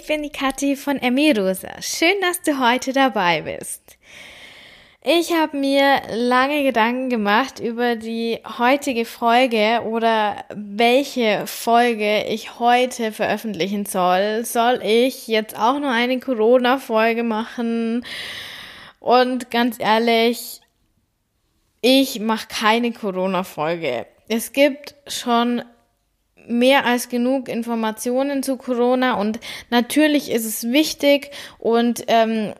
ich bin die Kathi von Emirosa. Schön, dass du heute dabei bist. Ich habe mir lange Gedanken gemacht über die heutige Folge oder welche Folge ich heute veröffentlichen soll. Soll ich jetzt auch nur eine Corona-Folge machen? Und ganz ehrlich, ich mache keine Corona-Folge. Es gibt schon mehr als genug Informationen zu Corona und natürlich ist es wichtig und ähm,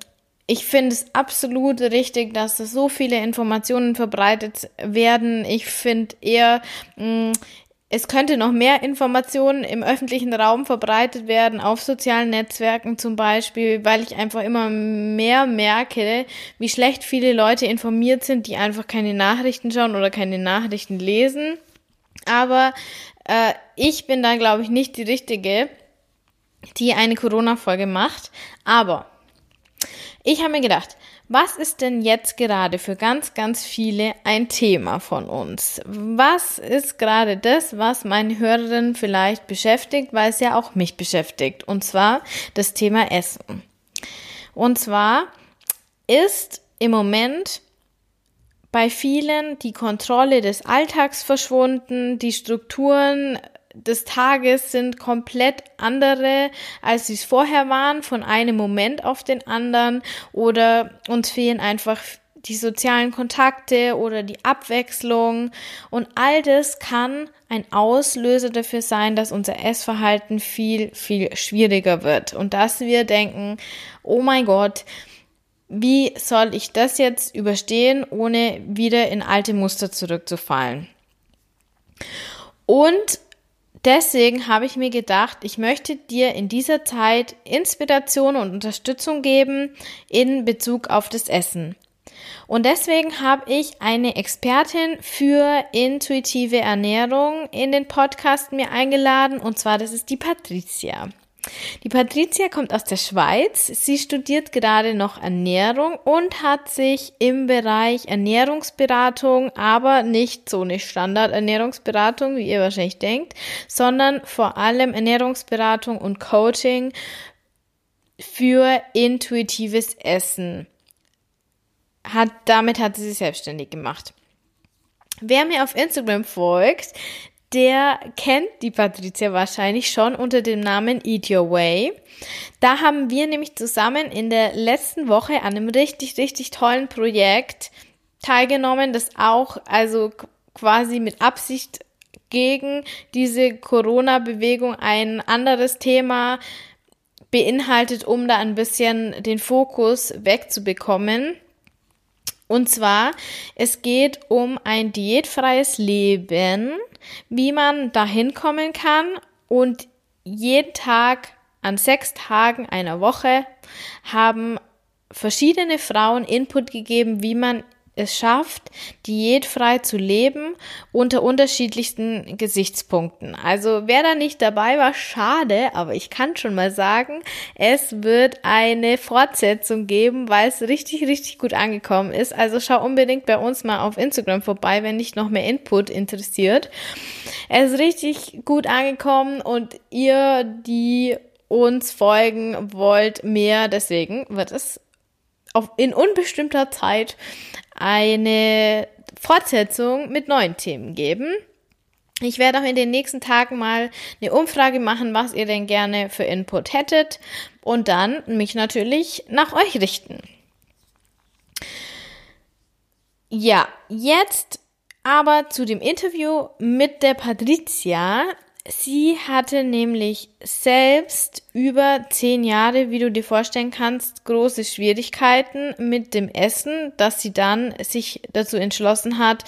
ich finde es absolut richtig, dass so viele Informationen verbreitet werden. Ich finde eher, mh, mm, es könnte noch mehr Informationen im öffentlichen Raum verbreitet werden, auf sozialen Netzwerken zum Beispiel, weil ich einfach immer mehr merke, wie schlecht viele Leute informiert sind, die einfach keine Nachrichten schauen oder keine Nachrichten lesen. Aber äh, ich bin da, glaube ich, nicht die Richtige, die eine Corona-Folge macht. Aber ich habe mir gedacht, was ist denn jetzt gerade für ganz, ganz viele ein Thema von uns? Was ist gerade das, was meine Hörerin vielleicht beschäftigt, weil es ja auch mich beschäftigt? Und zwar das Thema Essen. Und zwar ist im Moment bei vielen die Kontrolle des Alltags verschwunden, die Strukturen des Tages sind komplett andere, als sie es vorher waren, von einem Moment auf den anderen. Oder uns fehlen einfach die sozialen Kontakte oder die Abwechslung. Und all das kann ein Auslöser dafür sein, dass unser Essverhalten viel, viel schwieriger wird. Und dass wir denken, oh mein Gott, wie soll ich das jetzt überstehen, ohne wieder in alte Muster zurückzufallen? Und deswegen habe ich mir gedacht, ich möchte dir in dieser Zeit Inspiration und Unterstützung geben in Bezug auf das Essen. Und deswegen habe ich eine Expertin für intuitive Ernährung in den Podcast mir eingeladen und zwar das ist die Patricia. Die Patricia kommt aus der Schweiz. Sie studiert gerade noch Ernährung und hat sich im Bereich Ernährungsberatung, aber nicht so eine Standardernährungsberatung, wie ihr wahrscheinlich denkt, sondern vor allem Ernährungsberatung und Coaching für intuitives Essen. Hat, damit hat sie sich selbstständig gemacht. Wer mir auf Instagram folgt, der kennt die Patricia wahrscheinlich schon unter dem Namen Eat Your Way. Da haben wir nämlich zusammen in der letzten Woche an einem richtig, richtig tollen Projekt teilgenommen, das auch also quasi mit Absicht gegen diese Corona-Bewegung ein anderes Thema beinhaltet, um da ein bisschen den Fokus wegzubekommen. Und zwar, es geht um ein diätfreies Leben, wie man dahin kommen kann und jeden Tag an sechs Tagen einer Woche haben verschiedene Frauen Input gegeben, wie man es schafft, diätfrei zu leben unter unterschiedlichsten Gesichtspunkten. Also wer da nicht dabei war, schade, aber ich kann schon mal sagen, es wird eine Fortsetzung geben, weil es richtig, richtig gut angekommen ist. Also schau unbedingt bei uns mal auf Instagram vorbei, wenn dich noch mehr Input interessiert. Es ist richtig gut angekommen und ihr, die uns folgen wollt, mehr, deswegen wird es auf, in unbestimmter Zeit eine Fortsetzung mit neuen Themen geben. Ich werde auch in den nächsten Tagen mal eine Umfrage machen, was ihr denn gerne für Input hättet und dann mich natürlich nach euch richten. Ja, jetzt aber zu dem Interview mit der Patricia. Sie hatte nämlich selbst über zehn Jahre, wie du dir vorstellen kannst, große Schwierigkeiten mit dem Essen, dass sie dann sich dazu entschlossen hat,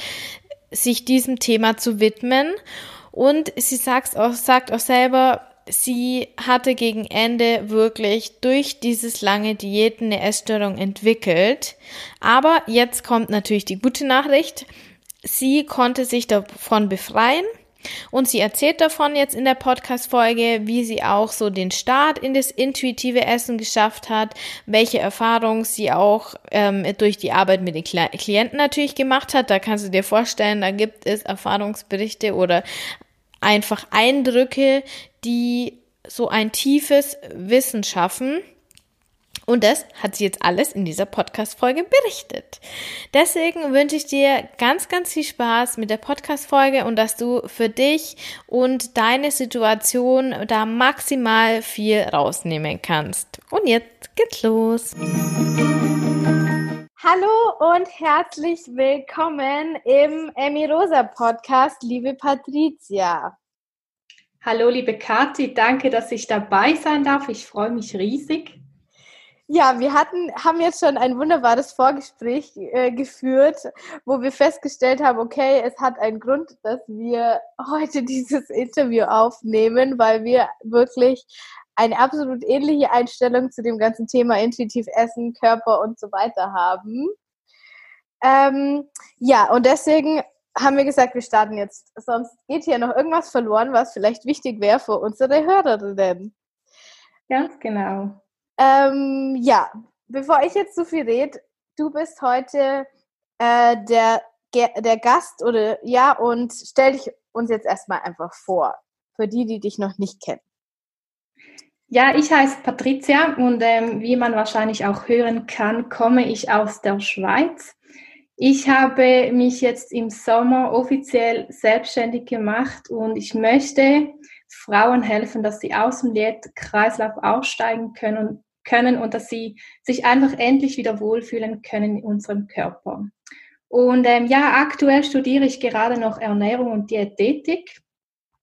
sich diesem Thema zu widmen. Und sie sagt auch, sagt auch selber, sie hatte gegen Ende wirklich durch dieses lange Diäten eine Essstörung entwickelt. Aber jetzt kommt natürlich die gute Nachricht. Sie konnte sich davon befreien und sie erzählt davon jetzt in der Podcast-Folge, wie sie auch so den Start in das intuitive Essen geschafft hat, welche Erfahrungen sie auch ähm, durch die Arbeit mit den Klienten natürlich gemacht hat. Da kannst du dir vorstellen, da gibt es Erfahrungsberichte oder einfach Eindrücke, die so ein tiefes Wissen schaffen. Und das hat sie jetzt alles in dieser Podcast-Folge berichtet. Deswegen wünsche ich dir ganz, ganz viel Spaß mit der Podcast-Folge und dass du für dich und deine Situation da maximal viel rausnehmen kannst. Und jetzt geht's los. Hallo und herzlich willkommen im Emmy Rosa Podcast, liebe Patricia. Hallo, liebe Kathi, danke, dass ich dabei sein darf. Ich freue mich riesig. Ja, wir hatten, haben jetzt schon ein wunderbares Vorgespräch äh, geführt, wo wir festgestellt haben, okay, es hat einen Grund, dass wir heute dieses Interview aufnehmen, weil wir wirklich eine absolut ähnliche Einstellung zu dem ganzen Thema intuitiv Essen, Körper und so weiter haben. Ähm, ja, und deswegen haben wir gesagt, wir starten jetzt. Sonst geht hier noch irgendwas verloren, was vielleicht wichtig wäre für unsere Hörerinnen. Ganz genau. Ähm, ja, bevor ich jetzt so viel rede, du bist heute äh, der, der Gast oder ja, und stell dich uns jetzt erstmal einfach vor, für die, die dich noch nicht kennen. Ja, ich heiße Patricia und ähm, wie man wahrscheinlich auch hören kann, komme ich aus der Schweiz. Ich habe mich jetzt im Sommer offiziell selbstständig gemacht und ich möchte Frauen helfen, dass sie aus dem Diätkreislauf aussteigen können, können und dass sie sich einfach endlich wieder wohlfühlen können in unserem Körper. Und ähm, ja, aktuell studiere ich gerade noch Ernährung und Diätetik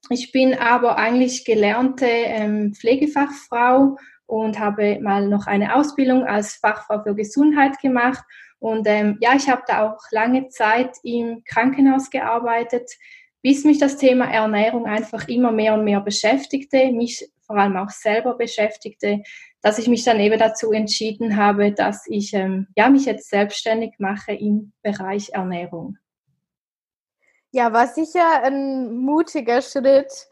ich bin aber eigentlich gelernte ähm, Pflegefachfrau und habe mal noch eine Ausbildung als Fachfrau für Gesundheit gemacht. Und ähm, ja, ich habe da auch lange Zeit im Krankenhaus gearbeitet, bis mich das Thema Ernährung einfach immer mehr und mehr beschäftigte, mich vor allem auch selber beschäftigte, dass ich mich dann eben dazu entschieden habe, dass ich ähm, ja, mich jetzt selbstständig mache im Bereich Ernährung. Ja, war sicher ein mutiger Schritt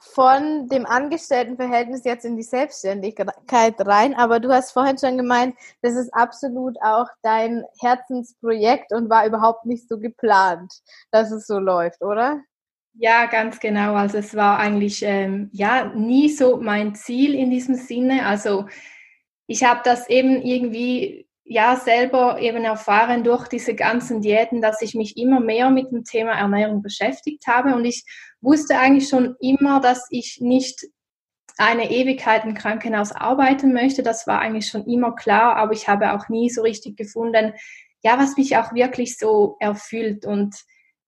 von dem Angestelltenverhältnis jetzt in die Selbstständigkeit rein. Aber du hast vorhin schon gemeint, das ist absolut auch dein Herzensprojekt und war überhaupt nicht so geplant, dass es so läuft, oder? Ja, ganz genau. Also es war eigentlich ähm, ja nie so mein Ziel in diesem Sinne. Also ich habe das eben irgendwie ja selber eben erfahren durch diese ganzen Diäten, dass ich mich immer mehr mit dem Thema Ernährung beschäftigt habe und ich wusste eigentlich schon immer, dass ich nicht eine Ewigkeit im Krankenhaus arbeiten möchte. Das war eigentlich schon immer klar, aber ich habe auch nie so richtig gefunden, ja, was mich auch wirklich so erfüllt und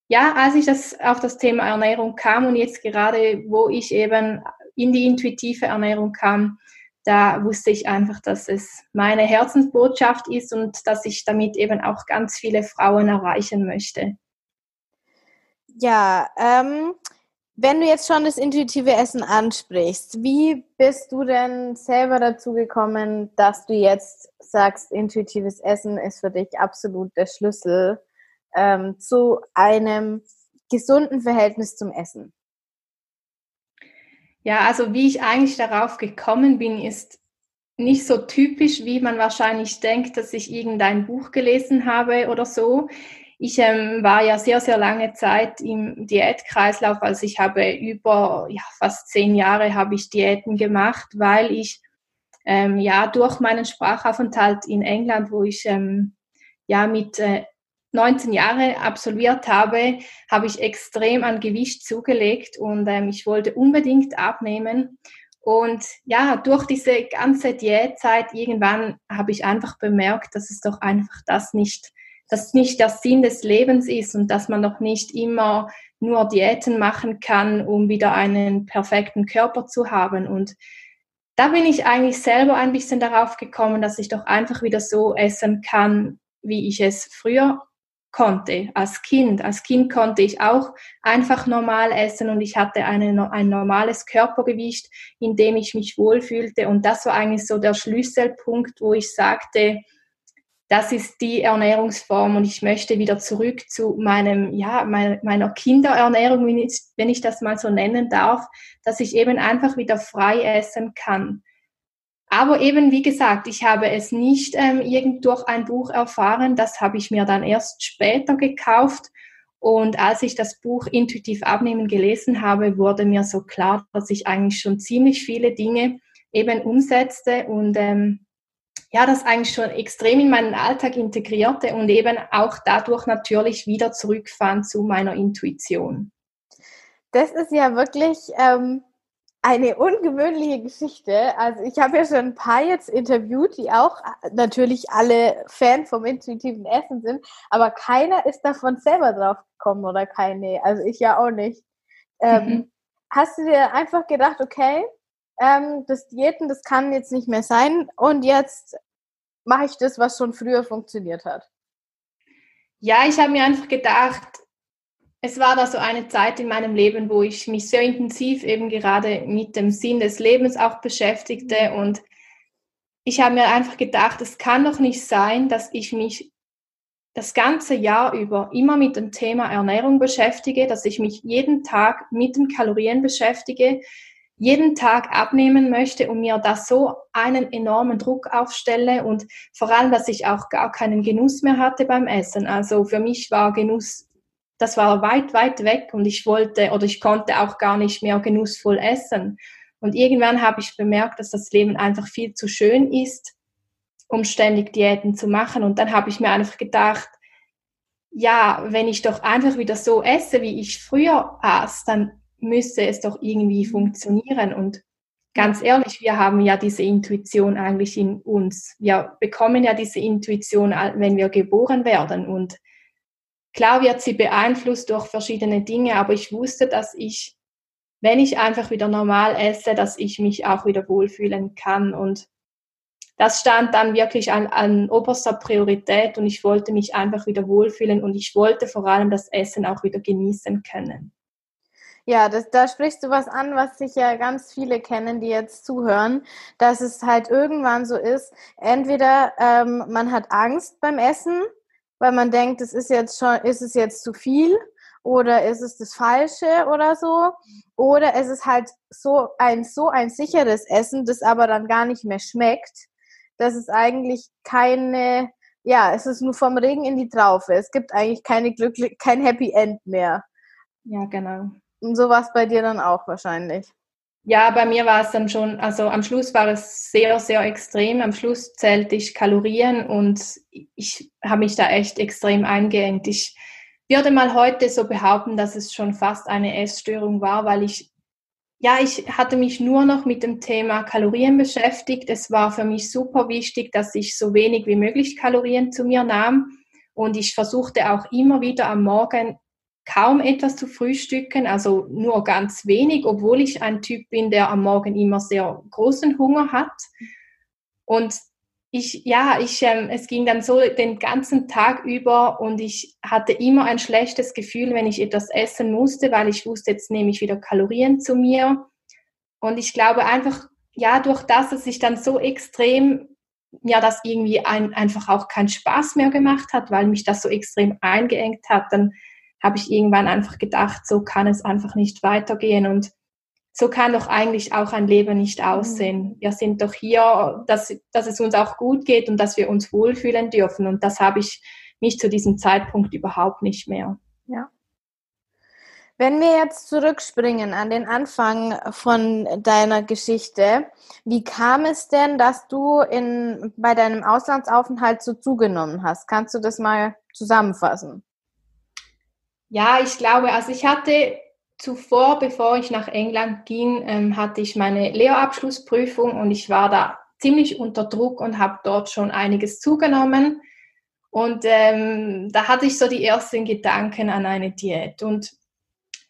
ja, als ich das auf das Thema Ernährung kam und jetzt gerade, wo ich eben in die intuitive Ernährung kam, da wusste ich einfach, dass es meine Herzensbotschaft ist und dass ich damit eben auch ganz viele Frauen erreichen möchte. Ja, ähm, wenn du jetzt schon das intuitive Essen ansprichst, wie bist du denn selber dazu gekommen, dass du jetzt sagst, intuitives Essen ist für dich absolut der Schlüssel ähm, zu einem gesunden Verhältnis zum Essen? Ja, also wie ich eigentlich darauf gekommen bin, ist nicht so typisch, wie man wahrscheinlich denkt, dass ich irgendein Buch gelesen habe oder so. Ich ähm, war ja sehr, sehr lange Zeit im Diätkreislauf, also ich habe über ja, fast zehn Jahre habe ich Diäten gemacht, weil ich ähm, ja durch meinen Sprachaufenthalt in England, wo ich ähm, ja mit äh, 19 Jahre absolviert habe, habe ich extrem an Gewicht zugelegt und ähm, ich wollte unbedingt abnehmen. Und ja, durch diese ganze Diätzeit irgendwann habe ich einfach bemerkt, dass es doch einfach das nicht, dass nicht der Sinn des Lebens ist und dass man doch nicht immer nur Diäten machen kann, um wieder einen perfekten Körper zu haben. Und da bin ich eigentlich selber ein bisschen darauf gekommen, dass ich doch einfach wieder so essen kann, wie ich es früher konnte als Kind. Als Kind konnte ich auch einfach normal essen und ich hatte eine, ein normales Körpergewicht, in dem ich mich wohlfühlte. Und das war eigentlich so der Schlüsselpunkt, wo ich sagte, das ist die Ernährungsform und ich möchte wieder zurück zu meinem, ja, meiner Kinderernährung, wenn ich, wenn ich das mal so nennen darf, dass ich eben einfach wieder frei essen kann. Aber eben, wie gesagt, ich habe es nicht ähm, irgend durch ein Buch erfahren. Das habe ich mir dann erst später gekauft. Und als ich das Buch Intuitiv Abnehmen gelesen habe, wurde mir so klar, dass ich eigentlich schon ziemlich viele Dinge eben umsetzte und ähm, ja, das eigentlich schon extrem in meinen Alltag integrierte und eben auch dadurch natürlich wieder zurückfand zu meiner Intuition. Das ist ja wirklich ähm, eine ungewöhnliche Geschichte. Also ich habe ja schon ein paar jetzt interviewt, die auch äh, natürlich alle Fan vom intuitiven Essen sind, aber keiner ist davon selber drauf gekommen oder keine. Also ich ja auch nicht. Ähm, mhm. Hast du dir einfach gedacht, okay, ähm, das Diäten, das kann jetzt nicht mehr sein und jetzt mache ich das, was schon früher funktioniert hat? Ja, ich habe mir einfach gedacht, es war da so eine Zeit in meinem Leben, wo ich mich sehr intensiv eben gerade mit dem Sinn des Lebens auch beschäftigte und ich habe mir einfach gedacht, es kann doch nicht sein, dass ich mich das ganze Jahr über immer mit dem Thema Ernährung beschäftige, dass ich mich jeden Tag mit den Kalorien beschäftige, jeden Tag abnehmen möchte und mir da so einen enormen Druck aufstelle und vor allem, dass ich auch gar keinen Genuss mehr hatte beim Essen. Also für mich war Genuss, das war weit, weit weg und ich wollte oder ich konnte auch gar nicht mehr genussvoll essen. Und irgendwann habe ich bemerkt, dass das Leben einfach viel zu schön ist, um ständig Diäten zu machen. Und dann habe ich mir einfach gedacht, ja, wenn ich doch einfach wieder so esse, wie ich früher aß, dann müsste es doch irgendwie funktionieren. Und ganz ehrlich, wir haben ja diese Intuition eigentlich in uns. Wir bekommen ja diese Intuition, wenn wir geboren werden. Und klar wird sie beeinflusst durch verschiedene Dinge, aber ich wusste, dass ich, wenn ich einfach wieder normal esse, dass ich mich auch wieder wohlfühlen kann. Und das stand dann wirklich an, an oberster Priorität und ich wollte mich einfach wieder wohlfühlen und ich wollte vor allem das Essen auch wieder genießen können. Ja, das, da sprichst du was an, was sich ja ganz viele kennen, die jetzt zuhören, dass es halt irgendwann so ist, entweder ähm, man hat Angst beim Essen, weil man denkt, es ist jetzt schon, ist es jetzt zu viel oder ist es das Falsche oder so, oder es ist halt so ein so ein sicheres Essen, das aber dann gar nicht mehr schmeckt, dass es eigentlich keine, ja, es ist nur vom Regen in die Traufe. Es gibt eigentlich keine glücklich, kein Happy End mehr. Ja, genau. Und so war es bei dir dann auch wahrscheinlich. Ja, bei mir war es dann schon, also am Schluss war es sehr, sehr extrem. Am Schluss zählte ich Kalorien und ich habe mich da echt extrem eingeengt. Ich würde mal heute so behaupten, dass es schon fast eine Essstörung war, weil ich, ja, ich hatte mich nur noch mit dem Thema Kalorien beschäftigt. Es war für mich super wichtig, dass ich so wenig wie möglich Kalorien zu mir nahm. Und ich versuchte auch immer wieder am Morgen kaum etwas zu frühstücken, also nur ganz wenig, obwohl ich ein Typ bin, der am Morgen immer sehr großen Hunger hat. Und ich, ja, ich, ähm, es ging dann so den ganzen Tag über und ich hatte immer ein schlechtes Gefühl, wenn ich etwas essen musste, weil ich wusste, jetzt nehme ich wieder Kalorien zu mir. Und ich glaube einfach, ja, durch das, dass ich dann so extrem, ja, das irgendwie ein, einfach auch keinen Spaß mehr gemacht hat, weil mich das so extrem eingeengt hat, dann habe ich irgendwann einfach gedacht, so kann es einfach nicht weitergehen und so kann doch eigentlich auch ein Leben nicht mhm. aussehen. Wir sind doch hier, dass, dass es uns auch gut geht und dass wir uns wohlfühlen dürfen. Und das habe ich mich zu diesem Zeitpunkt überhaupt nicht mehr. Ja. Wenn wir jetzt zurückspringen an den Anfang von deiner Geschichte, wie kam es denn, dass du in, bei deinem Auslandsaufenthalt so zugenommen hast? Kannst du das mal zusammenfassen? Ja, ich glaube, also ich hatte zuvor, bevor ich nach England ging, ähm, hatte ich meine Lehrabschlussprüfung und ich war da ziemlich unter Druck und habe dort schon einiges zugenommen. Und ähm, da hatte ich so die ersten Gedanken an eine Diät. Und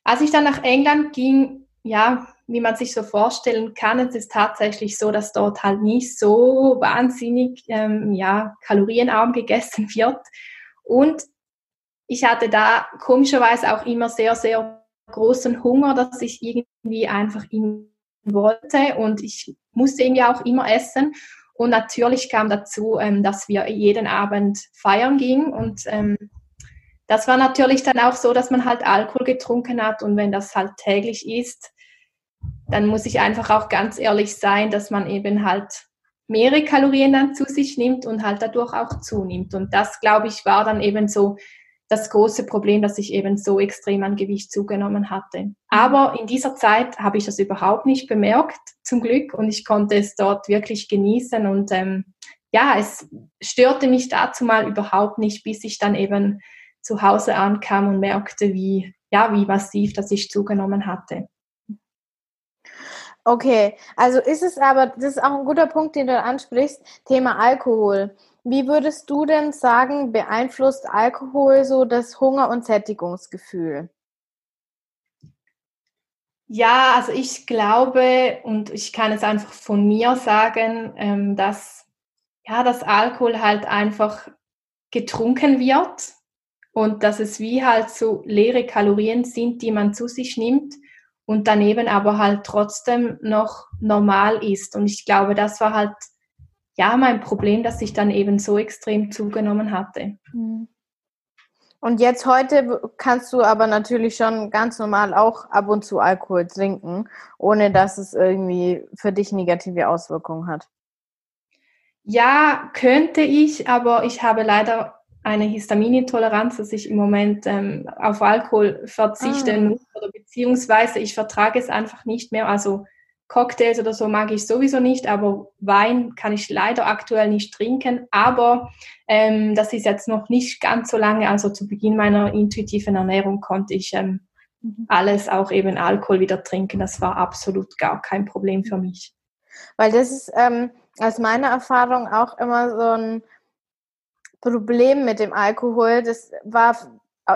als ich dann nach England ging, ja, wie man sich so vorstellen kann, es ist tatsächlich so, dass dort halt nicht so wahnsinnig ähm, ja, kalorienarm gegessen wird. Und ich hatte da komischerweise auch immer sehr, sehr großen Hunger, dass ich irgendwie einfach ihn wollte und ich musste irgendwie auch immer essen. Und natürlich kam dazu, ähm, dass wir jeden Abend feiern gingen und ähm, das war natürlich dann auch so, dass man halt Alkohol getrunken hat und wenn das halt täglich ist, dann muss ich einfach auch ganz ehrlich sein, dass man eben halt mehrere Kalorien dann zu sich nimmt und halt dadurch auch zunimmt. Und das, glaube ich, war dann eben so das große Problem, dass ich eben so extrem an Gewicht zugenommen hatte. Aber in dieser Zeit habe ich das überhaupt nicht bemerkt, zum Glück, und ich konnte es dort wirklich genießen und ähm, ja, es störte mich dazu mal überhaupt nicht, bis ich dann eben zu Hause ankam und merkte, wie, ja, wie massiv das ich zugenommen hatte. Okay, also ist es aber, das ist auch ein guter Punkt, den du ansprichst, Thema Alkohol. Wie würdest du denn sagen, beeinflusst Alkohol so das Hunger- und Sättigungsgefühl? Ja, also ich glaube und ich kann es einfach von mir sagen, ähm, dass ja, dass Alkohol halt einfach getrunken wird und dass es wie halt so leere Kalorien sind, die man zu sich nimmt und daneben aber halt trotzdem noch normal ist. Und ich glaube, das war halt ja mein Problem, dass ich dann eben so extrem zugenommen hatte. Mhm. Und jetzt heute kannst du aber natürlich schon ganz normal auch ab und zu Alkohol trinken, ohne dass es irgendwie für dich negative Auswirkungen hat. Ja, könnte ich, aber ich habe leider eine Histaminintoleranz, dass ich im Moment ähm, auf Alkohol verzichten ah. muss oder beziehungsweise ich vertrage es einfach nicht mehr. Also Cocktails oder so mag ich sowieso nicht, aber Wein kann ich leider aktuell nicht trinken. Aber ähm, das ist jetzt noch nicht ganz so lange. Also zu Beginn meiner intuitiven Ernährung konnte ich ähm, mhm. alles, auch eben Alkohol wieder trinken. Das war absolut gar kein Problem für mich. Weil das ist ähm, aus meiner Erfahrung auch immer so ein Problem mit dem Alkohol. Das war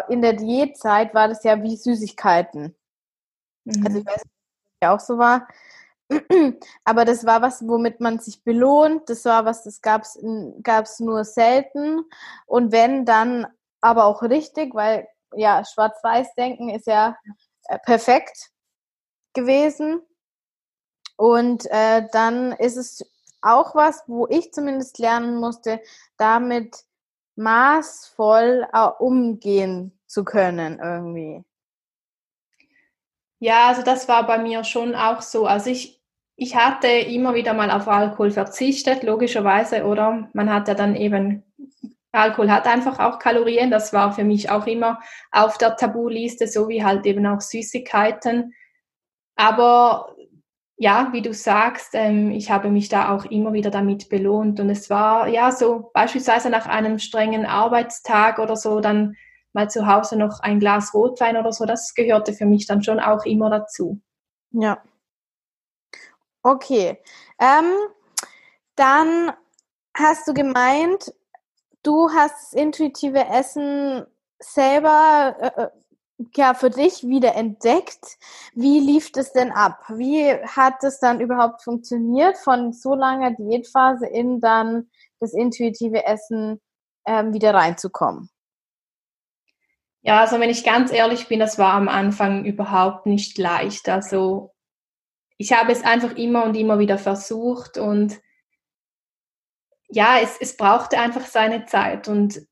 in der Diätzeit war das ja wie Süßigkeiten. Mhm. Also ich weiß nicht, auch so war. Aber das war was, womit man sich belohnt. Das war was, das gab es nur selten. Und wenn, dann aber auch richtig, weil ja, Schwarz-Weiß-Denken ist ja äh, perfekt gewesen. Und äh, dann ist es auch was, wo ich zumindest lernen musste, damit maßvoll äh, umgehen zu können irgendwie. Ja, also das war bei mir schon auch so. Also ich, ich hatte immer wieder mal auf Alkohol verzichtet, logischerweise, oder? Man hat ja dann eben, Alkohol hat einfach auch Kalorien, das war für mich auch immer auf der Tabuliste, so wie halt eben auch Süßigkeiten. Aber ja, wie du sagst, ähm, ich habe mich da auch immer wieder damit belohnt. Und es war ja so beispielsweise nach einem strengen Arbeitstag oder so, dann mal zu Hause noch ein Glas Rotwein oder so, das gehörte für mich dann schon auch immer dazu. Ja. Okay. Ähm, dann hast du gemeint, du hast das intuitive Essen selber äh, äh ja für dich wieder entdeckt. Wie lief das denn ab? Wie hat es dann überhaupt funktioniert, von so langer Diätphase in dann das intuitive Essen ähm, wieder reinzukommen? Ja, also wenn ich ganz ehrlich bin, das war am Anfang überhaupt nicht leicht. Also ich habe es einfach immer und immer wieder versucht und ja, es, es brauchte einfach seine Zeit und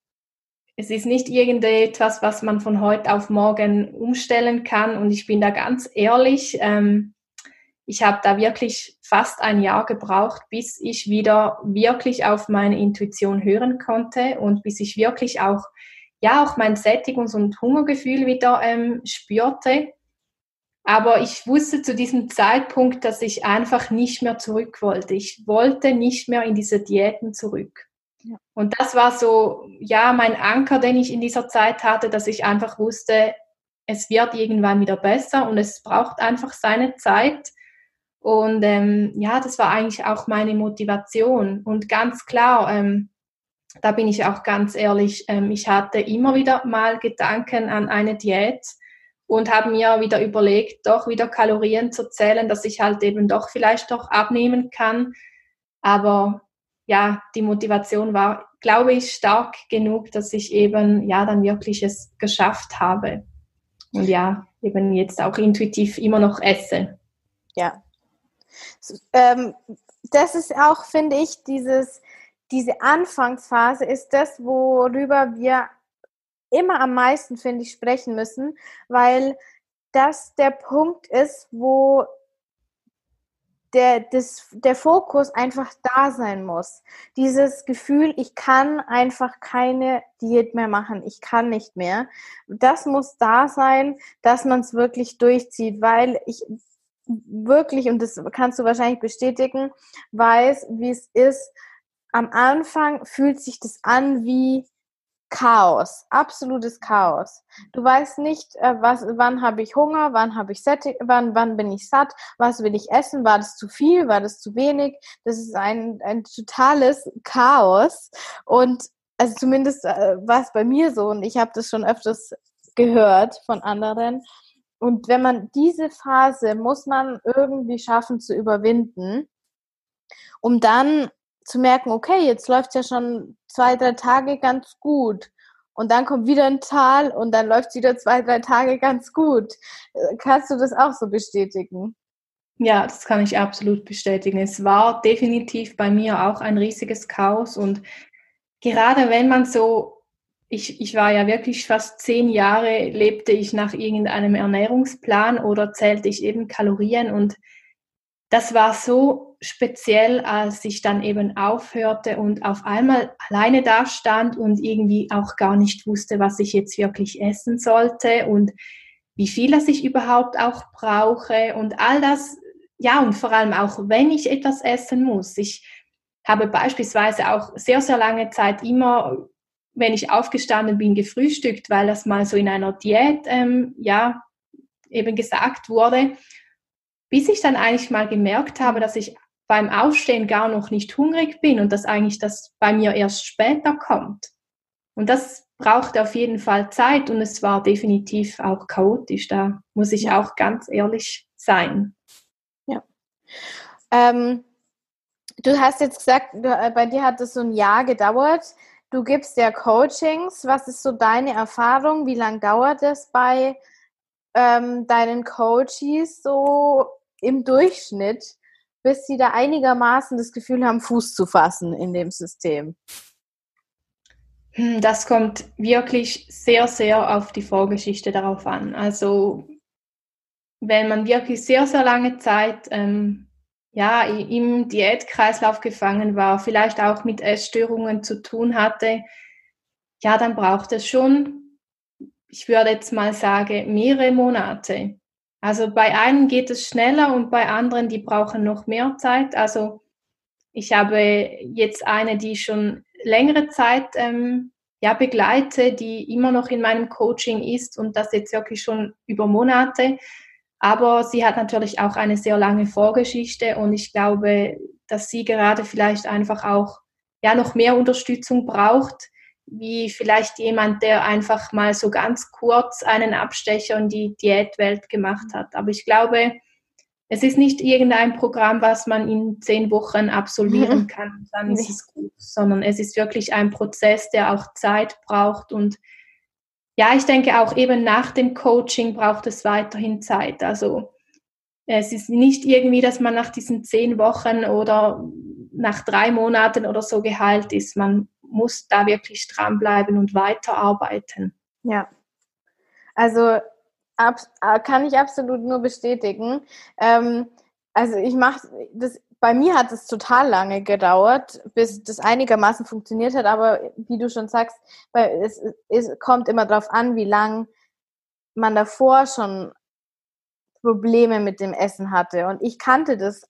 es ist nicht irgendetwas, was man von heute auf morgen umstellen kann. Und ich bin da ganz ehrlich, ähm, ich habe da wirklich fast ein Jahr gebraucht, bis ich wieder wirklich auf meine Intuition hören konnte und bis ich wirklich auch, ja, auch mein Sättigungs- und Hungergefühl wieder ähm, spürte. Aber ich wusste zu diesem Zeitpunkt, dass ich einfach nicht mehr zurück wollte. Ich wollte nicht mehr in diese Diäten zurück. Und das war so, ja, mein Anker, den ich in dieser Zeit hatte, dass ich einfach wusste, es wird irgendwann wieder besser und es braucht einfach seine Zeit. Und ähm, ja, das war eigentlich auch meine Motivation. Und ganz klar, ähm, da bin ich auch ganz ehrlich, ähm, ich hatte immer wieder mal Gedanken an eine Diät und habe mir wieder überlegt, doch wieder Kalorien zu zählen, dass ich halt eben doch vielleicht doch abnehmen kann. Aber ja, die Motivation war, glaube ich, stark genug, dass ich eben ja dann wirklich es geschafft habe. Und ja, eben jetzt auch intuitiv immer noch esse. Ja. Ähm, das ist auch, finde ich, dieses, diese Anfangsphase ist das, worüber wir immer am meisten, finde ich, sprechen müssen, weil das der Punkt ist, wo der, das, der Fokus einfach da sein muss. Dieses Gefühl, ich kann einfach keine Diät mehr machen, ich kann nicht mehr. Das muss da sein, dass man es wirklich durchzieht, weil ich wirklich, und das kannst du wahrscheinlich bestätigen, weiß, wie es ist. Am Anfang fühlt sich das an wie Chaos, absolutes Chaos. Du weißt nicht, äh, was, wann habe ich Hunger, wann habe ich Sättig, wann, wann bin ich satt, was will ich essen, war das zu viel, war das zu wenig? Das ist ein, ein totales Chaos und also zumindest äh, war es bei mir so und ich habe das schon öfters gehört von anderen. Und wenn man diese Phase muss man irgendwie schaffen zu überwinden, um dann zu merken, okay, jetzt läuft ja schon zwei, drei Tage ganz gut. Und dann kommt wieder ein Tal und dann läuft wieder zwei, drei Tage ganz gut. Kannst du das auch so bestätigen? Ja, das kann ich absolut bestätigen. Es war definitiv bei mir auch ein riesiges Chaos und gerade wenn man so, ich, ich war ja wirklich fast zehn Jahre, lebte ich nach irgendeinem Ernährungsplan oder zählte ich eben Kalorien und das war so speziell, als ich dann eben aufhörte und auf einmal alleine da stand und irgendwie auch gar nicht wusste, was ich jetzt wirklich essen sollte und wie viel das ich überhaupt auch brauche und all das. Ja, und vor allem auch, wenn ich etwas essen muss. Ich habe beispielsweise auch sehr, sehr lange Zeit immer, wenn ich aufgestanden bin, gefrühstückt, weil das mal so in einer Diät, ähm, ja, eben gesagt wurde bis ich dann eigentlich mal gemerkt habe, dass ich beim Aufstehen gar noch nicht hungrig bin und dass eigentlich das bei mir erst später kommt. Und das brauchte auf jeden Fall Zeit und es war definitiv auch chaotisch. Da muss ich auch ganz ehrlich sein. Ja. Ähm, du hast jetzt gesagt, äh, bei dir hat es so ein Jahr gedauert. Du gibst ja Coachings. Was ist so deine Erfahrung? Wie lange dauert es bei ähm, deinen Coaches so im Durchschnitt, bis sie da einigermaßen das Gefühl haben, Fuß zu fassen in dem System? Hm, das kommt wirklich sehr, sehr auf die Vorgeschichte darauf an. Also wenn man wirklich sehr, sehr lange Zeit ähm, ja, im Diätkreislauf gefangen war, vielleicht auch mit Essstörungen zu tun hatte, ja, dann braucht es schon, ich würde jetzt mal sagen, mehrere Monate. Also bei einem geht es schneller und bei anderen, die brauchen noch mehr Zeit. Also ich habe jetzt eine, die schon längere Zeit ähm, ja, begleite, die immer noch in meinem Coaching ist und das jetzt wirklich schon über Monate. Aber sie hat natürlich auch eine sehr lange Vorgeschichte und ich glaube, dass sie gerade vielleicht einfach auch ja noch mehr Unterstützung braucht, wie vielleicht jemand, der einfach mal so ganz kurz einen Abstecher in die Diätwelt gemacht hat. Aber ich glaube, es ist nicht irgendein Programm, was man in zehn Wochen absolvieren kann, dann ist es gut, sondern es ist wirklich ein Prozess, der auch Zeit braucht. Und ja, ich denke auch eben nach dem Coaching braucht es weiterhin Zeit. Also es ist nicht irgendwie, dass man nach diesen zehn Wochen oder nach drei Monaten oder so geheilt ist. Man muss da wirklich dranbleiben und weiterarbeiten. Ja, also ab, äh, kann ich absolut nur bestätigen. Ähm, also ich mache das. Bei mir hat es total lange gedauert, bis das einigermaßen funktioniert hat. Aber wie du schon sagst, es, es kommt immer darauf an, wie lang man davor schon Probleme mit dem Essen hatte. Und ich kannte das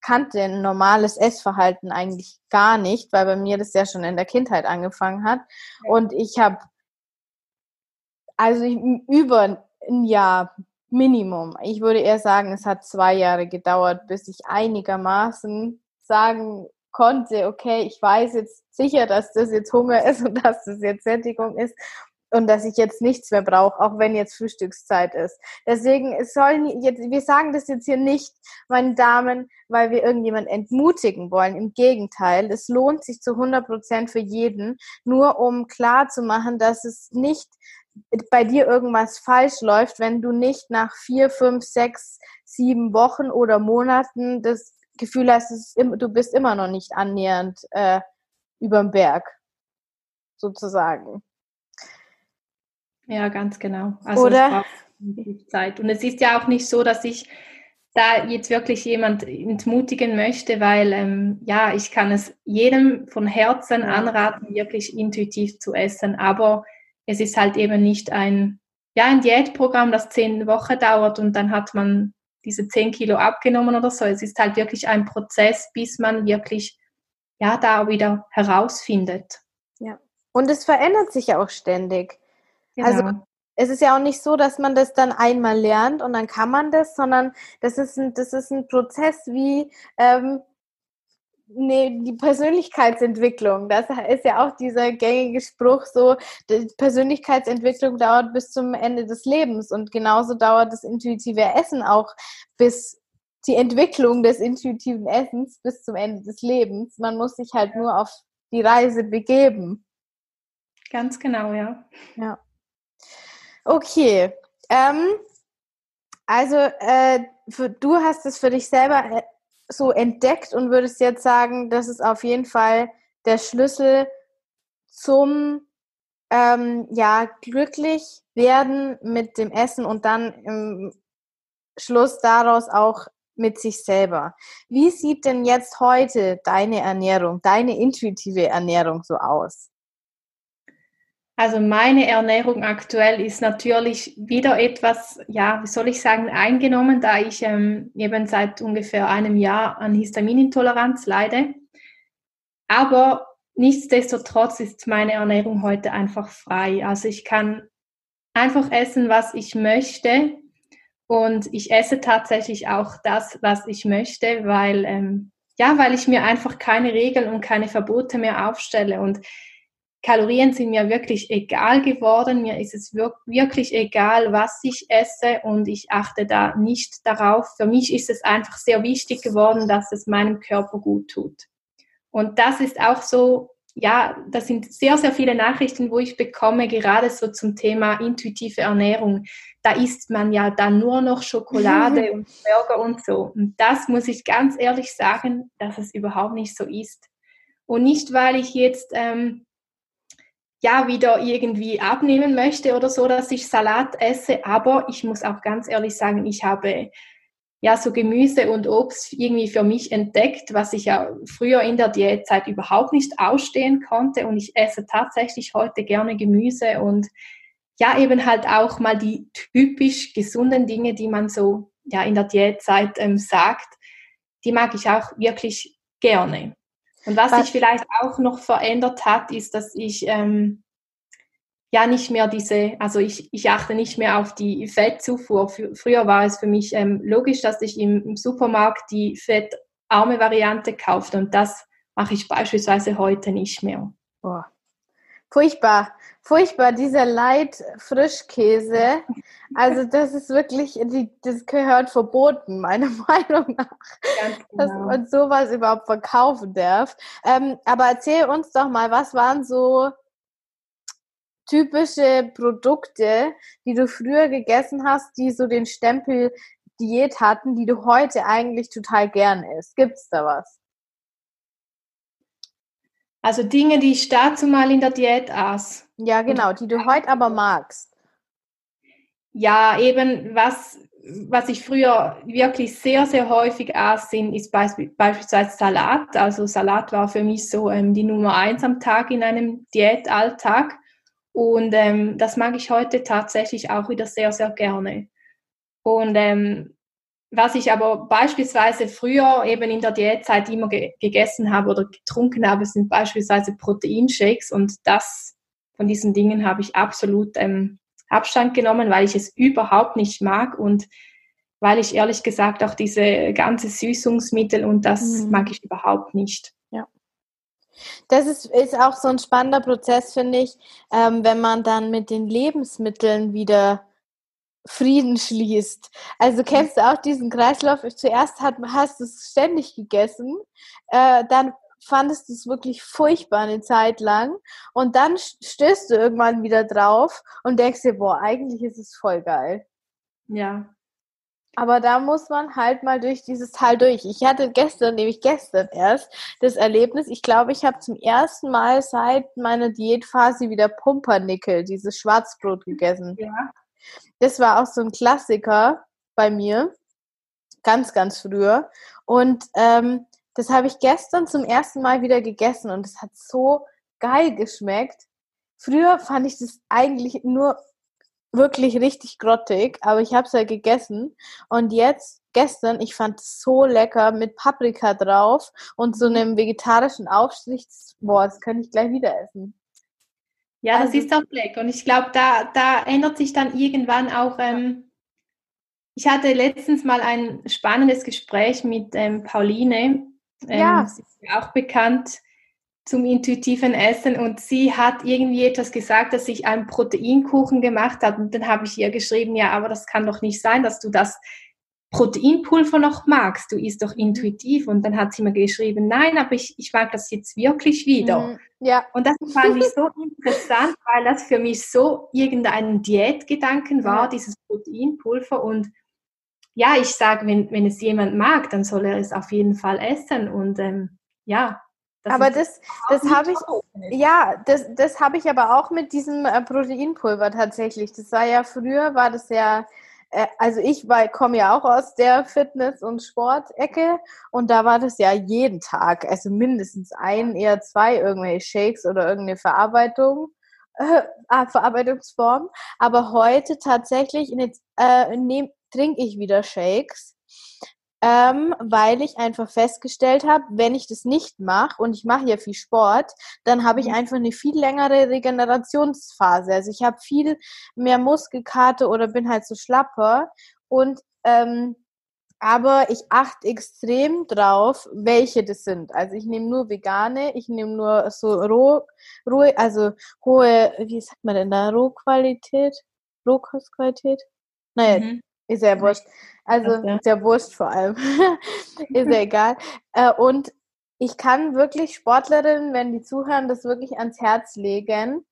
kannte ein normales Essverhalten eigentlich gar nicht, weil bei mir das ja schon in der Kindheit angefangen hat. Und ich habe also über ein Jahr Minimum. Ich würde eher sagen, es hat zwei Jahre gedauert, bis ich einigermaßen sagen konnte, okay, ich weiß jetzt sicher, dass das jetzt Hunger ist und dass das jetzt Sättigung ist und dass ich jetzt nichts mehr brauche, auch wenn jetzt Frühstückszeit ist. Deswegen, es soll jetzt, wir sagen das jetzt hier nicht, meine Damen, weil wir irgendjemand entmutigen wollen. Im Gegenteil, es lohnt sich zu 100 Prozent für jeden, nur um klar zu machen, dass es nicht bei dir irgendwas falsch läuft, wenn du nicht nach vier, fünf, sechs, sieben Wochen oder Monaten das Gefühl hast, du bist immer noch nicht annähernd äh, überm Berg, sozusagen. Ja, ganz genau. Also Oder? Zeit. Und es ist ja auch nicht so, dass ich da jetzt wirklich jemand entmutigen möchte, weil ähm, ja, ich kann es jedem von Herzen anraten, wirklich intuitiv zu essen, aber es ist halt eben nicht ein, ja, ein Diätprogramm, das zehn Wochen dauert und dann hat man diese zehn Kilo abgenommen oder so. Es ist halt wirklich ein Prozess, bis man wirklich ja da wieder herausfindet. Ja. Und es verändert sich ja auch ständig. Also, genau. Also es ist ja auch nicht so, dass man das dann einmal lernt und dann kann man das, sondern das ist ein, das ist ein Prozess wie ähm, nee, die Persönlichkeitsentwicklung. Das ist ja auch dieser gängige Spruch so, die Persönlichkeitsentwicklung dauert bis zum Ende des Lebens und genauso dauert das intuitive Essen auch bis die Entwicklung des intuitiven Essens bis zum Ende des Lebens. Man muss sich halt nur auf die Reise begeben. Ganz genau, ja. Ja. Okay. Ähm, also äh, für, du hast es für dich selber äh, so entdeckt und würdest jetzt sagen, das ist auf jeden Fall der Schlüssel zum ähm, ja glücklich werden mit dem Essen und dann im Schluss daraus auch mit sich selber. Wie sieht denn jetzt heute deine Ernährung, deine intuitive Ernährung so aus? Also meine Ernährung aktuell ist natürlich wieder etwas, ja, wie soll ich sagen, eingenommen, da ich ähm, eben seit ungefähr einem Jahr an Histaminintoleranz leide. Aber nichtsdestotrotz ist meine Ernährung heute einfach frei. Also ich kann einfach essen, was ich möchte. Und ich esse tatsächlich auch das, was ich möchte, weil, ähm, ja, weil ich mir einfach keine Regeln und keine Verbote mehr aufstelle. Und Kalorien sind mir wirklich egal geworden. Mir ist es wirklich egal, was ich esse und ich achte da nicht darauf. Für mich ist es einfach sehr wichtig geworden, dass es meinem Körper gut tut. Und das ist auch so, ja, das sind sehr, sehr viele Nachrichten, wo ich bekomme, gerade so zum Thema intuitive Ernährung. Da isst man ja dann nur noch Schokolade und Burger und so. Und das muss ich ganz ehrlich sagen, dass es überhaupt nicht so ist. Und nicht, weil ich jetzt ähm, ja wieder irgendwie abnehmen möchte oder so, dass ich Salat esse. Aber ich muss auch ganz ehrlich sagen, ich habe ja so Gemüse und Obst irgendwie für mich entdeckt, was ich ja früher in der Diätzeit überhaupt nicht ausstehen konnte. Und ich esse tatsächlich heute gerne Gemüse und ja eben halt auch mal die typisch gesunden Dinge, die man so ja in der Diätzeit ähm, sagt, die mag ich auch wirklich gerne. Und was, was sich vielleicht auch noch verändert hat, ist, dass ich ähm, ja nicht mehr diese, also ich, ich achte nicht mehr auf die Fettzufuhr. Für, früher war es für mich ähm, logisch, dass ich im, im Supermarkt die fettarme Variante kaufte und das mache ich beispielsweise heute nicht mehr. Boah. Furchtbar, furchtbar, dieser Light Frischkäse. Also das ist wirklich, das gehört verboten, meiner Meinung nach, genau. dass man sowas überhaupt verkaufen darf. Ähm, aber erzähl uns doch mal, was waren so typische Produkte, die du früher gegessen hast, die so den Stempel Diät hatten, die du heute eigentlich total gern isst? Gibt's da was? Also Dinge, die ich dazu mal in der Diät aß. Ja, genau, die du heute aber magst. Ja, eben was, was ich früher wirklich sehr, sehr häufig aß, sind, ist beispielsweise Salat. Also Salat war für mich so ähm, die Nummer eins am Tag in einem Diätalltag. Und ähm, das mag ich heute tatsächlich auch wieder sehr, sehr gerne. Und ähm, was ich aber beispielsweise früher eben in der Diätzeit immer ge gegessen habe oder getrunken habe, sind beispielsweise Proteinshakes und das von diesen Dingen habe ich absolut ähm, Abstand genommen, weil ich es überhaupt nicht mag und weil ich ehrlich gesagt auch diese ganze Süßungsmittel und das mhm. mag ich überhaupt nicht. Ja. Das ist, ist auch so ein spannender Prozess, finde ich, ähm, wenn man dann mit den Lebensmitteln wieder Frieden schließt. Also kennst du auch diesen Kreislauf? Zuerst hat, hast du es ständig gegessen, äh, dann fandest du es wirklich furchtbar eine Zeit lang und dann stößt du irgendwann wieder drauf und denkst dir, boah, eigentlich ist es voll geil. Ja. Aber da muss man halt mal durch dieses Tal durch. Ich hatte gestern, nämlich gestern erst, das Erlebnis, ich glaube, ich habe zum ersten Mal seit meiner Diätphase wieder Pumpernickel, dieses Schwarzbrot gegessen. Ja. Das war auch so ein Klassiker bei mir. ganz, ganz früher. Und ähm, das habe ich gestern zum ersten Mal wieder gegessen und es hat so geil geschmeckt. Früher fand ich das eigentlich nur wirklich richtig grottig, aber ich habe es ja gegessen und jetzt gestern, ich fand es so lecker mit Paprika drauf und so einem vegetarischen Aufstrich. Boah, das könnte ich gleich wieder essen. Ja, das also, ist auch lecker und ich glaube, da, da ändert sich dann irgendwann auch. Ähm, ich hatte letztens mal ein spannendes Gespräch mit ähm, Pauline. Ähm, ja. Sie ist auch bekannt zum intuitiven Essen und sie hat irgendwie etwas gesagt, dass ich einen Proteinkuchen gemacht hat und dann habe ich ihr geschrieben, ja, aber das kann doch nicht sein, dass du das Proteinpulver noch magst, du isst doch intuitiv und dann hat sie mir geschrieben, nein, aber ich, ich mag das jetzt wirklich wieder. Mhm, ja. Und das fand ich so interessant, weil das für mich so irgendein Diätgedanken war, ja. dieses Proteinpulver und ja, ich sage, wenn, wenn es jemand mag, dann soll er es auf jeden Fall essen und ähm, ja, das aber das, das habe ich, ja, das, das habe ich aber auch mit diesem äh, Proteinpulver tatsächlich. Das war ja früher, war das ja, also ich komme ja auch aus der Fitness- und Sportecke und da war das ja jeden Tag, also mindestens ein, eher zwei irgendwelche Shakes oder irgendeine Verarbeitung. Äh, ah, Verarbeitungsform. Aber heute tatsächlich äh, trinke ich wieder Shakes ähm, weil ich einfach festgestellt habe, wenn ich das nicht mache und ich mache ja viel Sport, dann habe ich mhm. einfach eine viel längere Regenerationsphase. Also ich habe viel mehr Muskelkarte oder bin halt so schlapper und ähm, aber ich achte extrem drauf, welche das sind. Also ich nehme nur vegane, ich nehme nur so roh, roh, also hohe, wie sagt man denn da, Rohqualität, Rohkostqualität? Naja, mhm. Ist ja wurscht. Also ja. ist ja wurscht vor allem. ist ja egal. Äh, und ich kann wirklich Sportlerinnen, wenn die zuhören, das wirklich ans Herz legen,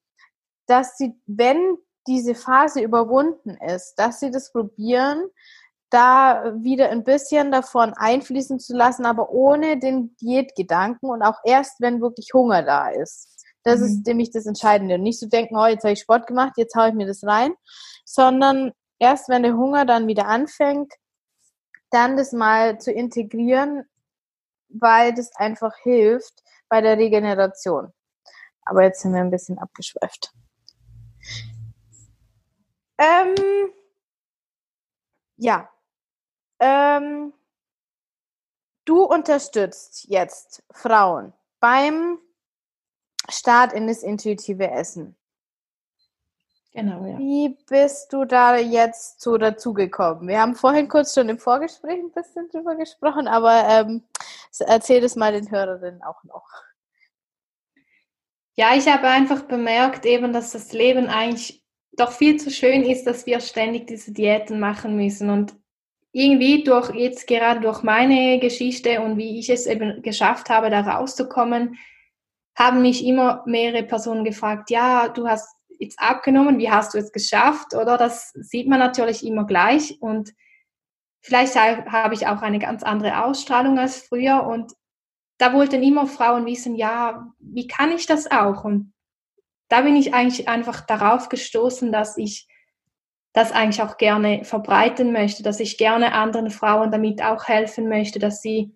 dass sie, wenn diese Phase überwunden ist, dass sie das probieren, da wieder ein bisschen davon einfließen zu lassen, aber ohne den Diätgedanken und auch erst, wenn wirklich Hunger da ist. Das mhm. ist nämlich das Entscheidende. nicht zu so denken, oh, jetzt habe ich Sport gemacht, jetzt haue ich mir das rein, sondern erst wenn der Hunger dann wieder anfängt, dann das mal zu integrieren, weil das einfach hilft bei der Regeneration. Aber jetzt sind wir ein bisschen abgeschweift. Ähm, ja. Ähm, du unterstützt jetzt Frauen beim Start in das intuitive Essen. Genau, ja. Wie bist du da jetzt so dazugekommen? Wir haben vorhin kurz schon im Vorgespräch ein bisschen drüber gesprochen, aber ähm, erzähl es mal den Hörerinnen auch noch. Ja, ich habe einfach bemerkt eben, dass das Leben eigentlich doch viel zu schön ist, dass wir ständig diese Diäten machen müssen. Und irgendwie durch jetzt gerade durch meine Geschichte und wie ich es eben geschafft habe, da rauszukommen, haben mich immer mehrere Personen gefragt, ja, du hast jetzt abgenommen, wie hast du es geschafft, oder? Das sieht man natürlich immer gleich und vielleicht habe ich auch eine ganz andere Ausstrahlung als früher und da wollten immer Frauen wissen, ja, wie kann ich das auch? Und da bin ich eigentlich einfach darauf gestoßen, dass ich das eigentlich auch gerne verbreiten möchte, dass ich gerne anderen Frauen damit auch helfen möchte, dass sie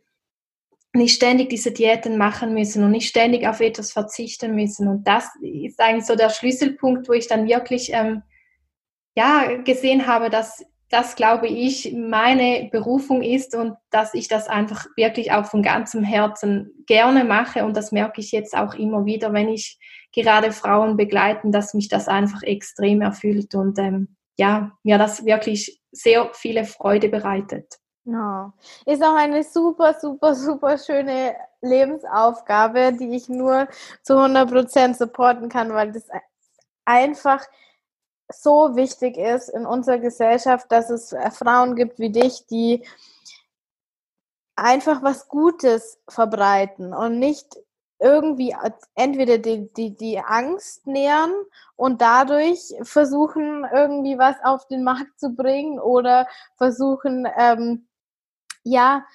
nicht ständig diese Diäten machen müssen und nicht ständig auf etwas verzichten müssen. Und das ist eigentlich so der Schlüsselpunkt, wo ich dann wirklich ähm, ja, gesehen habe, dass das, glaube ich, meine Berufung ist und dass ich das einfach wirklich auch von ganzem Herzen gerne mache. Und das merke ich jetzt auch immer wieder, wenn ich gerade Frauen begleiten, dass mich das einfach extrem erfüllt und ähm, ja, mir das wirklich sehr viele Freude bereitet. Ja. Ist auch eine super, super, super schöne Lebensaufgabe, die ich nur zu 100% supporten kann, weil das einfach so wichtig ist in unserer Gesellschaft, dass es äh, Frauen gibt wie dich, die einfach was Gutes verbreiten und nicht irgendwie entweder die, die, die Angst nähern und dadurch versuchen, irgendwie was auf den Markt zu bringen oder versuchen, ähm, ja,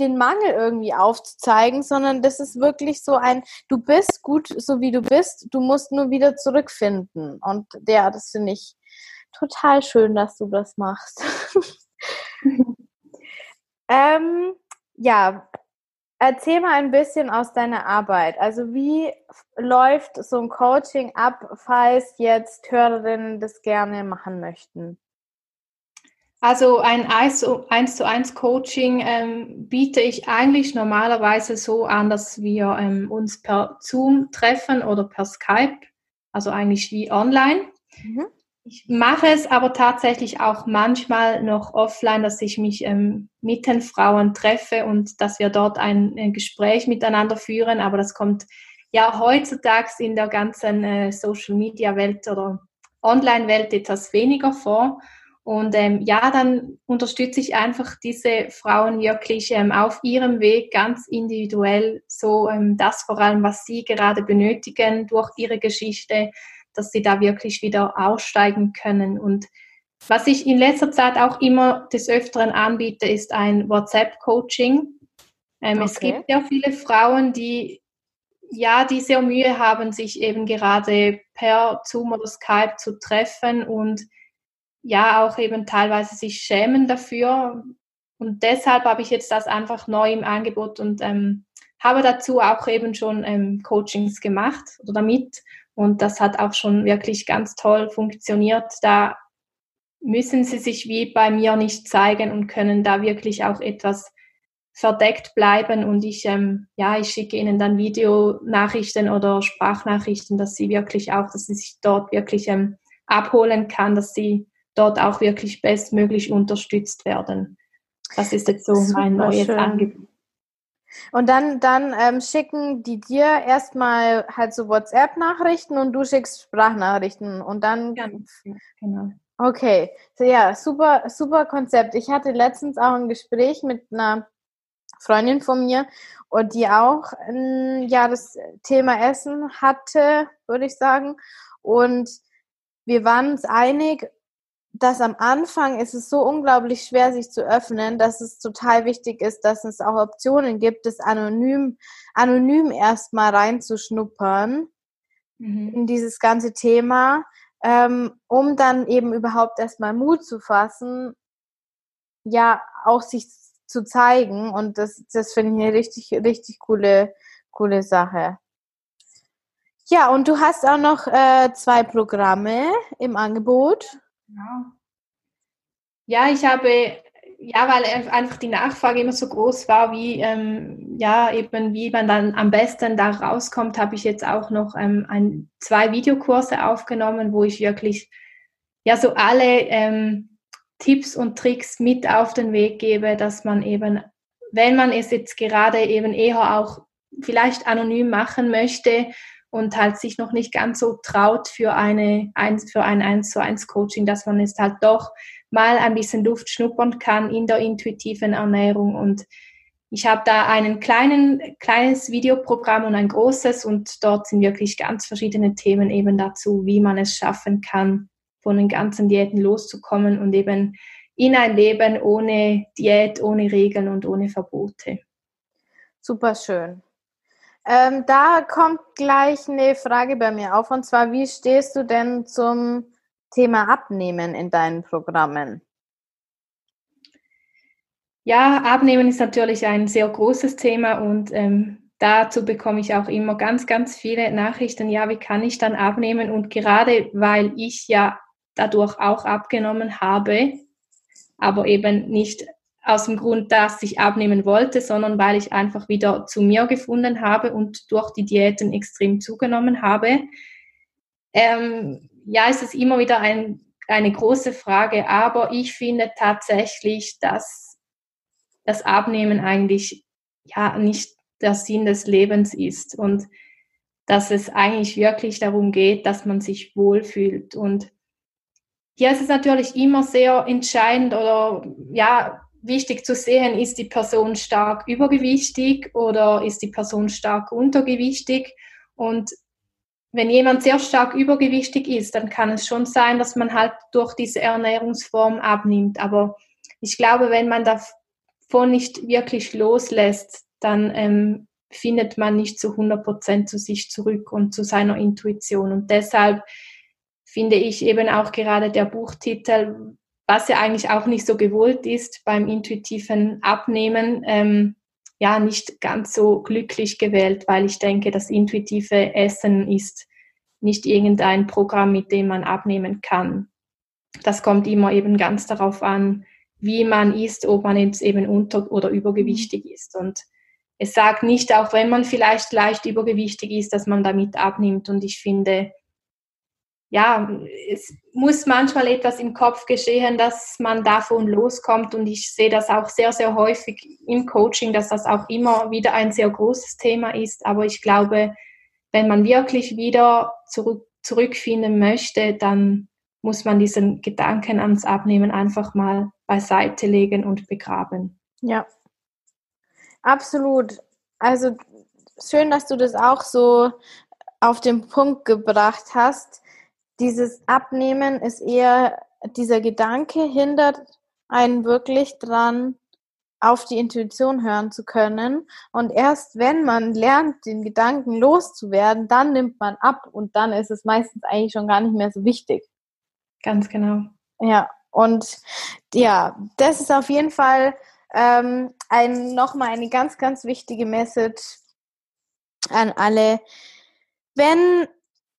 den Mangel irgendwie aufzuzeigen, sondern das ist wirklich so ein, du bist gut, so wie du bist, du musst nur wieder zurückfinden. Und ja, das finde ich total schön, dass du das machst. Ähm, ja, erzähl mal ein bisschen aus deiner Arbeit. Also wie läuft so ein Coaching ab, falls jetzt Hörerinnen das gerne machen möchten? Also ein 1 zu 1 Coaching ähm, biete ich eigentlich normalerweise so an, dass wir ähm, uns per Zoom treffen oder per Skype, also eigentlich wie online. Mhm. Ich mache es aber tatsächlich auch manchmal noch offline, dass ich mich ähm, mit den Frauen treffe und dass wir dort ein, ein, Gespräch miteinander führen. Aber das kommt ja heutzutage in der ganzen äh, Social-Media-Welt oder Online-Welt etwas weniger vor. Und ähm, ja, dann unterstütze ich einfach diese Frauen wirklich ähm, auf ihrem Weg ganz individuell, so ähm, das vor allem, was sie gerade benötigen durch ihre Geschichte, dass sie da wirklich wieder aussteigen können. Und was ich in letzter Zeit auch immer des Öfteren anbiete, ist ein WhatsApp-Coaching. Ähm, okay. Es gibt ja viele Frauen, die ja, die sehr Mühe haben, sich eben gerade per Zoom oder Skype zu treffen und ja auch eben teilweise sich schämen dafür. Und deshalb habe ich jetzt das einfach neu im Angebot und ähm, habe dazu auch eben schon ähm, Coachings gemacht oder damit. Und das hat auch schon wirklich ganz toll funktioniert. Da müssen sie sich wie bei mir nicht zeigen und können da wirklich auch etwas verdeckt bleiben und ich, ähm, ja, ich schicke ihnen dann Videonachrichten oder Sprachnachrichten, dass sie wirklich auch, dass sie sich dort wirklich ähm, abholen kann, dass sie dort auch wirklich bestmöglich unterstützt werden. Das ist jetzt so Super mein neues schön. Angebot. Und dann, dann ähm, schicken die dir erstmal halt so WhatsApp-Nachrichten und du schickst Sprachnachrichten und dann. Ganz, genau. Okay, so, ja, super, super Konzept. Ich hatte letztens auch ein Gespräch mit einer Freundin von mir und die auch ein, ja das Thema Essen hatte, würde ich sagen. Und wir waren uns einig, dass am Anfang ist es so unglaublich schwer, sich zu öffnen, dass es total wichtig ist, dass es auch Optionen gibt, das anonym, anonym erstmal reinzuschnuppern mhm. in dieses ganze Thema, ähm, um dann eben überhaupt erstmal Mut zu fassen, ja, auch sich zu zeigen. Und das, das finde ich eine richtig, richtig coole, coole Sache. Ja, und du hast auch noch äh, zwei Programme im Angebot. Genau. Ja, ich habe, ja, weil einfach die Nachfrage immer so groß war, wie, ähm, ja, eben wie man dann am besten da rauskommt, habe ich jetzt auch noch ähm, ein, zwei Videokurse aufgenommen, wo ich wirklich, ja, so alle ähm, Tipps und Tricks mit auf den Weg gebe, dass man eben, wenn man es jetzt gerade eben eher auch vielleicht anonym machen möchte, und halt sich noch nicht ganz so traut für eine für ein 1 zu 1 Coaching, dass man es halt doch mal ein bisschen Luft schnuppern kann in der intuitiven Ernährung und ich habe da einen kleinen, kleines Videoprogramm und ein großes und dort sind wirklich ganz verschiedene Themen eben dazu, wie man es schaffen kann, von den ganzen Diäten loszukommen und eben in ein Leben ohne Diät, ohne Regeln und ohne Verbote. Super schön. Ähm, da kommt gleich eine Frage bei mir auf, und zwar, wie stehst du denn zum Thema Abnehmen in deinen Programmen? Ja, Abnehmen ist natürlich ein sehr großes Thema und ähm, dazu bekomme ich auch immer ganz, ganz viele Nachrichten. Ja, wie kann ich dann abnehmen? Und gerade weil ich ja dadurch auch abgenommen habe, aber eben nicht aus dem Grund, dass ich abnehmen wollte, sondern weil ich einfach wieder zu mir gefunden habe und durch die Diäten extrem zugenommen habe. Ähm, ja, es ist immer wieder ein, eine große Frage, aber ich finde tatsächlich, dass das Abnehmen eigentlich ja nicht der Sinn des Lebens ist und dass es eigentlich wirklich darum geht, dass man sich wohlfühlt. Und hier ist es natürlich immer sehr entscheidend oder ja, wichtig zu sehen, ist die Person stark übergewichtig oder ist die Person stark untergewichtig. Und wenn jemand sehr stark übergewichtig ist, dann kann es schon sein, dass man halt durch diese Ernährungsform abnimmt. Aber ich glaube, wenn man davon nicht wirklich loslässt, dann ähm, findet man nicht zu 100 Prozent zu sich zurück und zu seiner Intuition. Und deshalb finde ich eben auch gerade der Buchtitel was ja eigentlich auch nicht so gewollt ist beim intuitiven Abnehmen, ähm, ja, nicht ganz so glücklich gewählt, weil ich denke, das intuitive Essen ist nicht irgendein Programm, mit dem man abnehmen kann. Das kommt immer eben ganz darauf an, wie man isst, ob man jetzt eben unter- oder übergewichtig ist. Und es sagt nicht, auch wenn man vielleicht leicht übergewichtig ist, dass man damit abnimmt. Und ich finde, ja, es muss manchmal etwas im Kopf geschehen, dass man davon loskommt. Und ich sehe das auch sehr, sehr häufig im Coaching, dass das auch immer wieder ein sehr großes Thema ist. Aber ich glaube, wenn man wirklich wieder zurück, zurückfinden möchte, dann muss man diesen Gedanken ans Abnehmen einfach mal beiseite legen und begraben. Ja, absolut. Also schön, dass du das auch so auf den Punkt gebracht hast dieses Abnehmen ist eher, dieser Gedanke hindert einen wirklich dran, auf die Intuition hören zu können. Und erst wenn man lernt, den Gedanken loszuwerden, dann nimmt man ab und dann ist es meistens eigentlich schon gar nicht mehr so wichtig. Ganz genau. Ja, und ja, das ist auf jeden Fall ähm, ein, nochmal eine ganz, ganz wichtige Message an alle. Wenn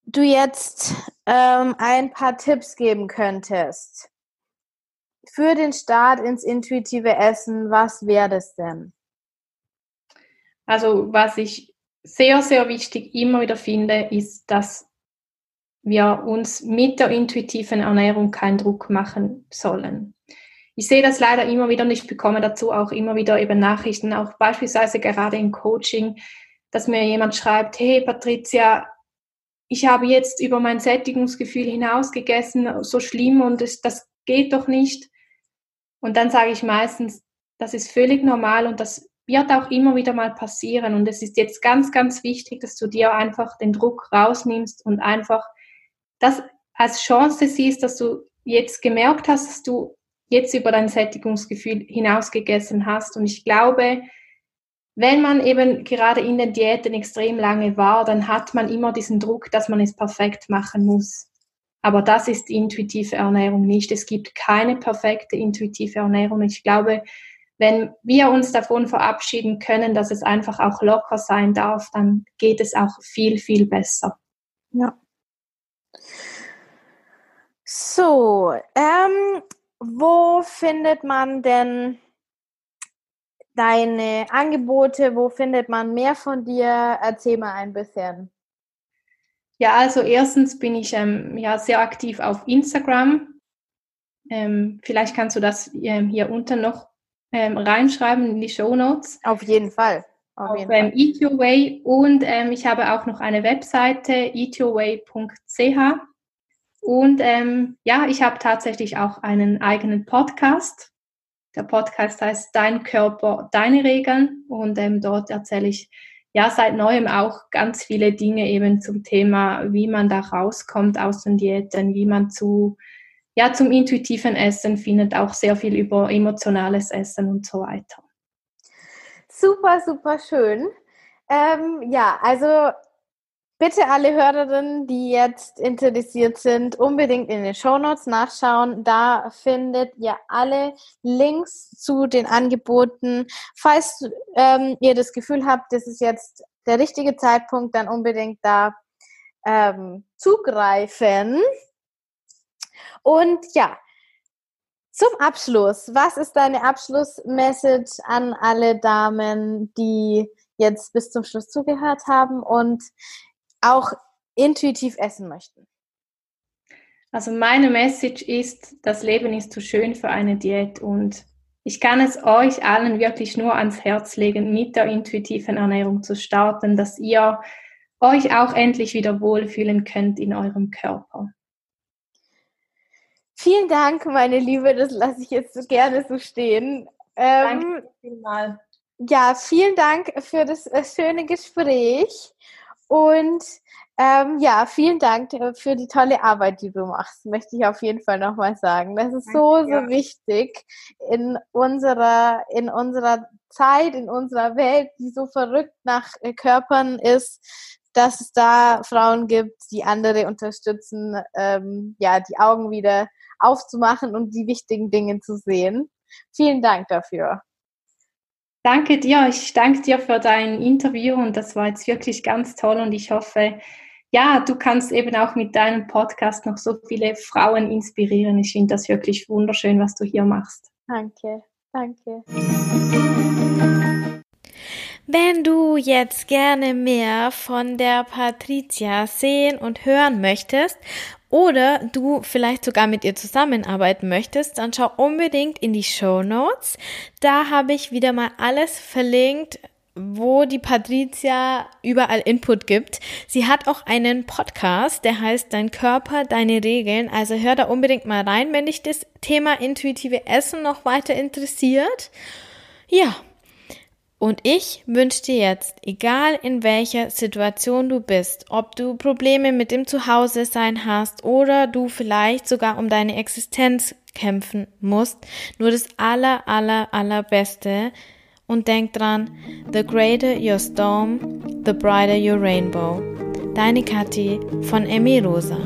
du jetzt ähm, ein paar Tipps geben könntest für den Start ins intuitive Essen, was wäre das denn? Also was ich sehr, sehr wichtig immer wieder finde, ist, dass wir uns mit der intuitiven Ernährung keinen Druck machen sollen. Ich sehe das leider immer wieder und ich bekomme dazu auch immer wieder eben Nachrichten, auch beispielsweise gerade im Coaching, dass mir jemand schreibt, hey Patricia, ich habe jetzt über mein Sättigungsgefühl hinaus gegessen, so schlimm und es, das geht doch nicht. Und dann sage ich meistens, das ist völlig normal und das wird auch immer wieder mal passieren. Und es ist jetzt ganz, ganz wichtig, dass du dir einfach den Druck rausnimmst und einfach das als Chance siehst, dass du jetzt gemerkt hast, dass du jetzt über dein Sättigungsgefühl hinaus gegessen hast. Und ich glaube, wenn man eben gerade in den Diäten extrem lange war, dann hat man immer diesen Druck, dass man es perfekt machen muss. Aber das ist intuitive Ernährung nicht. Es gibt keine perfekte intuitive Ernährung. Ich glaube, wenn wir uns davon verabschieden können, dass es einfach auch locker sein darf, dann geht es auch viel, viel besser. Ja. So, ähm, wo findet man denn deine Angebote? Wo findet man mehr von dir? Erzähl mal ein bisschen. Ja, also erstens bin ich ähm, ja sehr aktiv auf Instagram. Ähm, vielleicht kannst du das ähm, hier unten noch ähm, reinschreiben in die Show Notes. Auf jeden Fall. Auf, auf jeden ähm, Fall. Eat Your Way und ähm, ich habe auch noch eine Webseite eatyourway.ch und ja, ich habe tatsächlich auch einen eigenen Podcast der Podcast heißt Dein Körper, deine Regeln und ähm, dort erzähle ich ja seit neuem auch ganz viele Dinge eben zum Thema, wie man da rauskommt aus den Diäten, wie man zu ja zum intuitiven Essen findet, auch sehr viel über emotionales Essen und so weiter. Super, super schön. Ähm, ja, also Bitte alle Hörerinnen, die jetzt interessiert sind, unbedingt in den Shownotes nachschauen. Da findet ihr alle Links zu den Angeboten. Falls ähm, ihr das Gefühl habt, das ist jetzt der richtige Zeitpunkt, dann unbedingt da ähm, zugreifen. Und ja, zum Abschluss, was ist deine Abschlussmessage an alle Damen, die jetzt bis zum Schluss zugehört haben und auch intuitiv essen möchten? Also meine Message ist, das Leben ist zu schön für eine Diät und ich kann es euch allen wirklich nur ans Herz legen, mit der intuitiven Ernährung zu starten, dass ihr euch auch endlich wieder wohlfühlen könnt in eurem Körper. Vielen Dank, meine Liebe, das lasse ich jetzt so gerne so stehen. Ähm, Danke vielmals. Ja, vielen Dank für das äh, schöne Gespräch und ähm, ja, vielen Dank äh, für die tolle Arbeit, die du machst, möchte ich auf jeden Fall nochmal sagen. Das ist so, so wichtig in unserer, in unserer Zeit, in unserer Welt, die so verrückt nach äh, Körpern ist, dass es da Frauen gibt, die andere unterstützen, ähm, ja, die Augen wieder aufzumachen und die wichtigen Dinge zu sehen. Vielen Dank dafür. Danke dir. Ich danke dir für dein Interview und das war jetzt wirklich ganz toll und ich hoffe, ja, du kannst eben auch mit deinem Podcast noch so viele Frauen inspirieren. Ich finde das wirklich wunderschön, was du hier machst. Danke, danke. Wenn du jetzt gerne mehr von der Patricia sehen und hören möchtest oder du vielleicht sogar mit ihr zusammenarbeiten möchtest, dann schau unbedingt in die Show Notes. Da habe ich wieder mal alles verlinkt, wo die Patricia überall Input gibt. Sie hat auch einen Podcast, der heißt Dein Körper, deine Regeln. Also hör da unbedingt mal rein, wenn dich das Thema intuitive Essen noch weiter interessiert. Ja, und ich wünsche dir jetzt, egal in welcher Situation du bist, ob du Probleme mit dem Zuhause sein hast oder du vielleicht sogar um deine Existenz kämpfen musst, nur das aller, aller, allerbeste. Und denk dran, the greater your storm, the brighter your rainbow. Deine Kathi von Emmy Rosa.